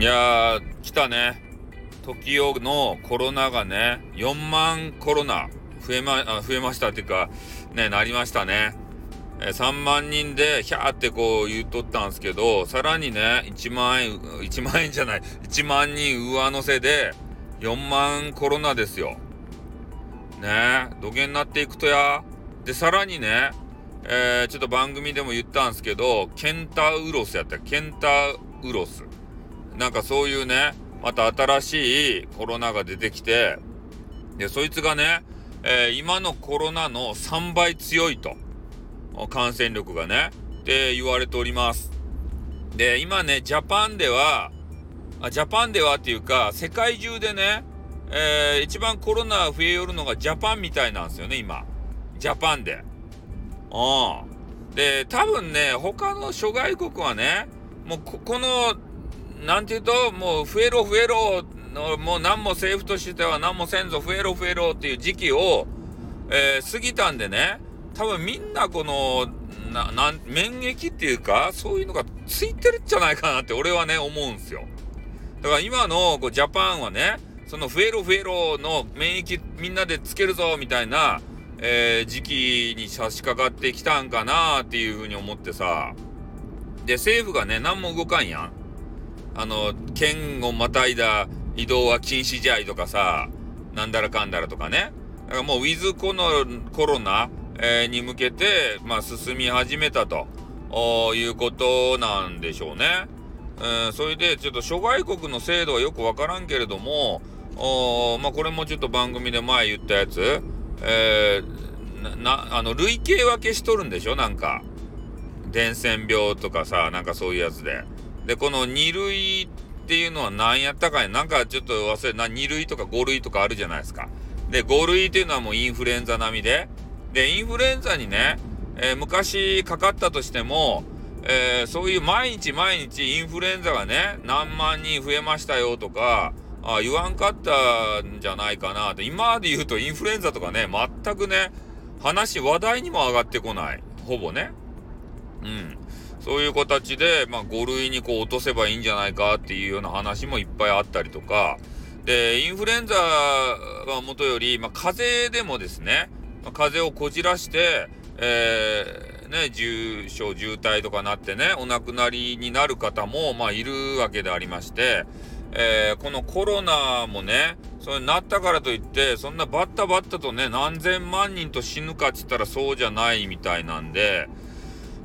いやー、来たね。TOKIO のコロナがね、4万コロナ増えま、増えましたっていうか、ね、なりましたね。え3万人で、ひゃーってこう言うとったんですけど、さらにね、1万円、1万円じゃない、1万人上乗せで、4万コロナですよ。ね土下になっていくとや。で、さらにね、えー、ちょっと番組でも言ったんですけど、ケンタウロスやったケンタウロス。なんかそういうね、また新しいコロナが出てきて、で、そいつがね、えー、今のコロナの3倍強いと。感染力がね、って言われております。で、今ね、ジャパンでは、あジャパンではっていうか、世界中でね、えー、一番コロナ増えよるのがジャパンみたいなんですよね、今。ジャパンで。うん。で、多分ね、他の諸外国はね、もうこ、この、なんていうと、もう増えろ増えろ、もう何も政府としては何もせんぞ、増えろ増えろっていう時期を、えー、過ぎたんでね、多分みんなこの、な、なん、免疫っていうか、そういうのがついてるんじゃないかなって俺はね、思うんすよ。だから今のこうジャパンはね、その増えろ増えろの免疫みんなでつけるぞみたいな、えー、時期に差し掛かってきたんかなっていうふうに思ってさ。で、政府がね、何も動かんやん。あの、県をまたいだ移動は禁止試合とかさ、なんだらかんだらとかね。だからもうウィズコロナ、えー、に向けて、まあ、進み始めたということなんでしょうね。うん、それでちょっと諸外国の制度はよくわからんけれども、おまあ、これもちょっと番組で前言ったやつ、えー、な、あの、類型分けしとるんでしょ？なんか。伝染病とかさ、なんかそういうやつで。で、この2類っていうのは何やったかいなんかちょっと忘れ、な、2類とか5類とかあるじゃないですか。で、5類っていうのはもうインフルエンザ並みで。で、インフルエンザにね、えー、昔かかったとしても、えー、そういう毎日毎日インフルエンザがね、何万人増えましたよとか、あ言わんかったんじゃないかなって。今で言うとインフルエンザとかね、全くね、話、話題にも上がってこない。ほぼね。うん。そういう形で、まあ、5類にこう落とせばいいんじゃないかっていうような話もいっぱいあったりとか、で、インフルエンザはもとより、まあ、風邪でもですね、まあ、風邪をこじらして、えー、ね、重症、重体とかなってね、お亡くなりになる方も、まあ、いるわけでありまして、えー、このコロナもね、それなったからといって、そんなバッタバッタとね、何千万人と死ぬかっつったらそうじゃないみたいなんで、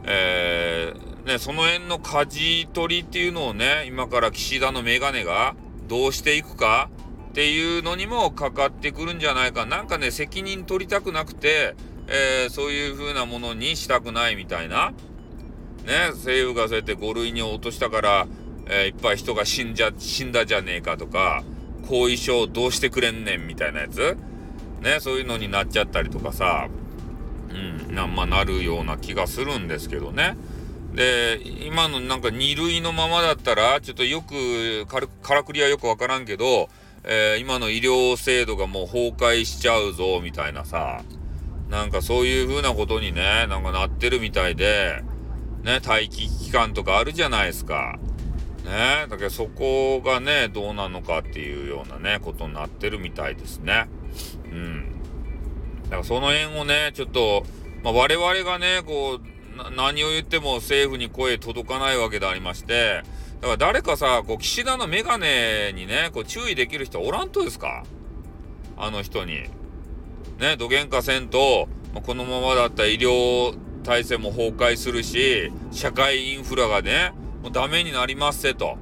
えー、ね、その辺の舵取りっていうのをね、今から岸田のメガネがどうしていくかっていうのにもかかってくるんじゃないか。なんかね、責任取りたくなくて、えー、そういう風なものにしたくないみたいな。ね、政府がそうやって5類に落としたから、えー、いっぱい人が死んじゃ、死んだじゃねえかとか、後遺症どうしてくれんねんみたいなやつね、そういうのになっちゃったりとかさ、な、まあ、なるような気がするんですけどね。で、今のなんか2類のままだったら、ちょっとよく、からくりはよくわからんけど、えー、今の医療制度がもう崩壊しちゃうぞ、みたいなさ、なんかそういう風なことにね、なんかなってるみたいで、ね、待機期間とかあるじゃないですか。ねだけどそこがね、どうなのかっていうようなね、ことになってるみたいですね。うん。だからその辺をね、ちょっと、まあ、我々がね、こう、何を言っても政府に声届かないわけでありまして、だから誰かさ、こう、岸田のメガネにね、こう、注意できる人おらんとですか？あの人に。ね、どげんかせんと、まあ、このままだったら医療体制も崩壊するし、社会インフラがね、もうダメになりますせと。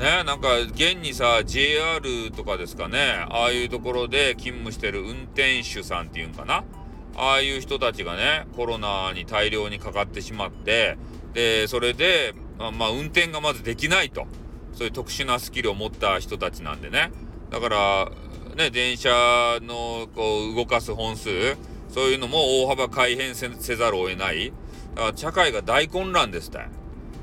ね、なんか、現にさ、JR とかですかね、ああいうところで勤務してる運転手さんっていうんかな？ああいう人たちがね、コロナに大量にかかってしまって、で、それで、まあ、まあ、運転がまずできないと。そういう特殊なスキルを持った人たちなんでね。だから、ね、電車のこう動かす本数、そういうのも大幅改変せざるを得ない。だから社会が大混乱ですって。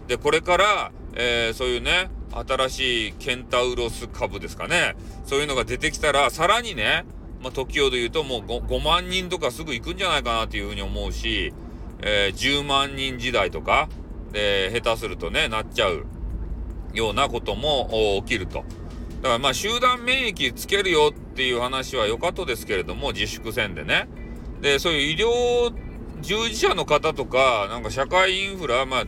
で、これから、えー、そういうね、新しいケンタウロス株ですかね。そういうのが出てきたら、さらにね、まあ、時をで言うともう 5, 5, 万人とかすぐ行くんじゃないかなっていうふうに思うし、えー、10万人時代とか、で、下手するとね、なっちゃう。ようなことも起きると。だからまあ集団免疫つけるよっていう話はよかとですけれども、自粛戦でね。で、そういう医療従事者の方とか、なんか社会インフラ、まあ、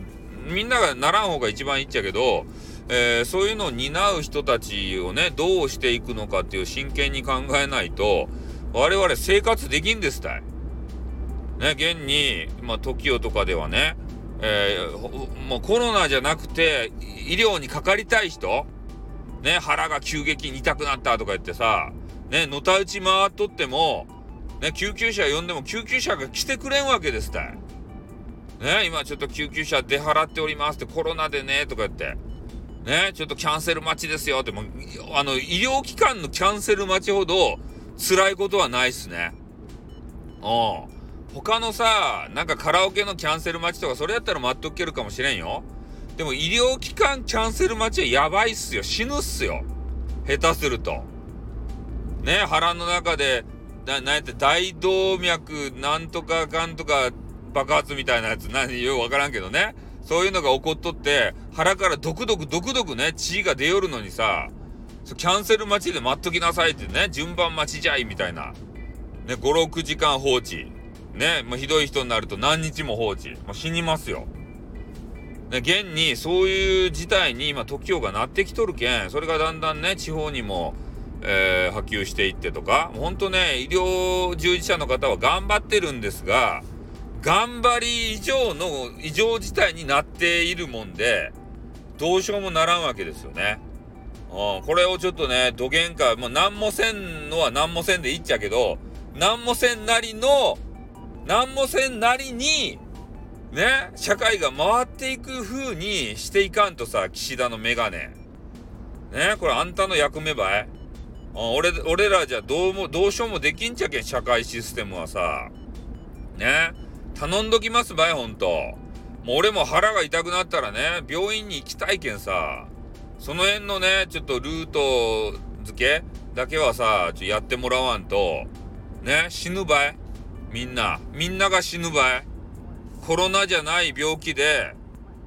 みんながならん方が一番いいっちゃけど、えー、そういうのを担う人たちをね、どうしていくのかっていう真剣に考えないと、我々生活できんですたい。ね、現に、まあ、TOKIO とかではね、えー、もうコロナじゃなくて、医療にかかりたい人ね、腹が急激に痛くなったとか言ってさ、ね、のたうち回っとっても、ね、救急車呼んでも救急車が来てくれんわけですたい。ね、今ちょっと救急車出払っておりますってコロナでね、とか言って。ね、ちょっとキャンセル待ちですよって、もあの、医療機関のキャンセル待ちほど辛いことはないっすね。うん。他のさ、なんかカラオケのキャンセル待ちとか、それやったら待っとけるかもしれんよ。でも医療機関キャンセル待ちはやばいっすよ。死ぬっすよ。下手すると。ね、腹の中で、な、なんやって大動脈なんとかかんとか爆発みたいなやつ、何ようわからんけどね。そういうのが起こっとって、腹からドクドクドクドクね、血が出よるのにさ、キャンセル待ちで待っときなさいってね、順番待ちじゃいみたいな。ね、5、6時間放置。ね、もうひどい人になると何日も放置。もう死にますよ。で、現にそういう事態に今 TOKIO がなってきとるけん、それがだんだんね、地方にも、えー、波及していってとか、ほんとね、医療従事者の方は頑張ってるんですが、頑張り以上の異常事態になっているもんで、どうしようもならんわけですよね。うん、これをちょっとね、どげんか、もう何もせんのは何もせんでいいっちゃけど、何もせんなりの何もせんなりに、ね、社会が回っていく風にしていかんとさ、岸田のメガネ。ね、これあんたの役目ばい俺、俺らじゃどうも、どうしようもできんちゃけん、社会システムはさ。ね、頼んどきますばい、ほんと。もう俺も腹が痛くなったらね、病院に行きたいけんさ、その辺のね、ちょっとルート付けだけはさ、ちょやってもらわんと、ね、死ぬばい。みんな。みんなが死ぬばい。コロナじゃない病気で、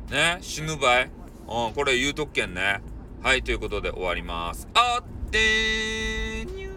ね、死ぬばい。うん、これ言うとくけんね。はい、ということで終わります。あってーにゅ